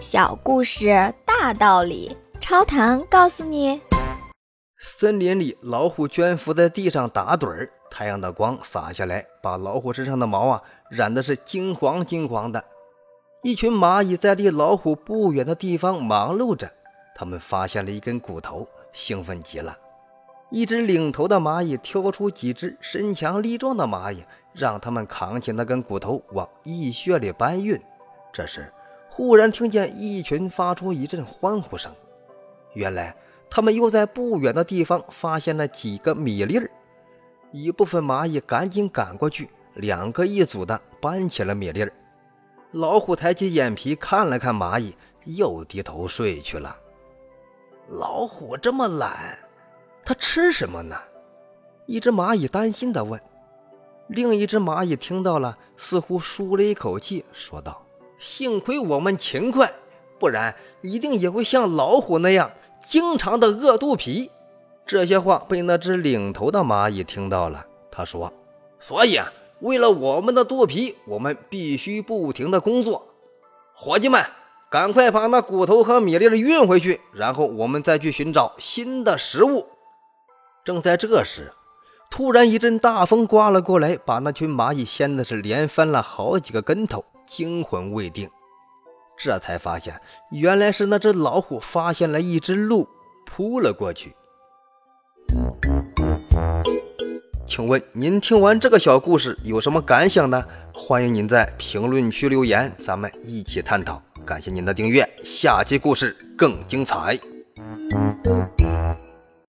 小故事大道理，超糖告诉你：森林里，老虎蜷伏在地上打盹儿，太阳的光洒下来，把老虎身上的毛啊染的是金黄金黄的。一群蚂蚁在离老虎不远的地方忙碌着，他们发现了一根骨头，兴奋极了。一只领头的蚂蚁挑出几只身强力壮的蚂蚁，让他们扛起那根骨头往蚁穴里搬运。这时，忽然听见一群发出一阵欢呼声。原来，他们又在不远的地方发现了几个米粒儿。一部分蚂蚁赶紧赶过去，两个一组的搬起了米粒儿。老虎抬起眼皮看了看蚂蚁，又低头睡去了。老虎这么懒。它吃什么呢？一只蚂蚁担心地问。另一只蚂蚁听到了，似乎舒了一口气，说道：“幸亏我们勤快，不然一定也会像老虎那样经常的饿肚皮。”这些话被那只领头的蚂蚁听到了，他说：“所以啊，为了我们的肚皮，我们必须不停的工作。伙计们，赶快把那骨头和米粒运回去，然后我们再去寻找新的食物。”正在这时，突然一阵大风刮了过来，把那群蚂蚁掀的是连翻了好几个跟头，惊魂未定。这才发现，原来是那只老虎发现了一只鹿，扑了过去。请问您听完这个小故事有什么感想呢？欢迎您在评论区留言，咱们一起探讨。感谢您的订阅，下期故事更精彩。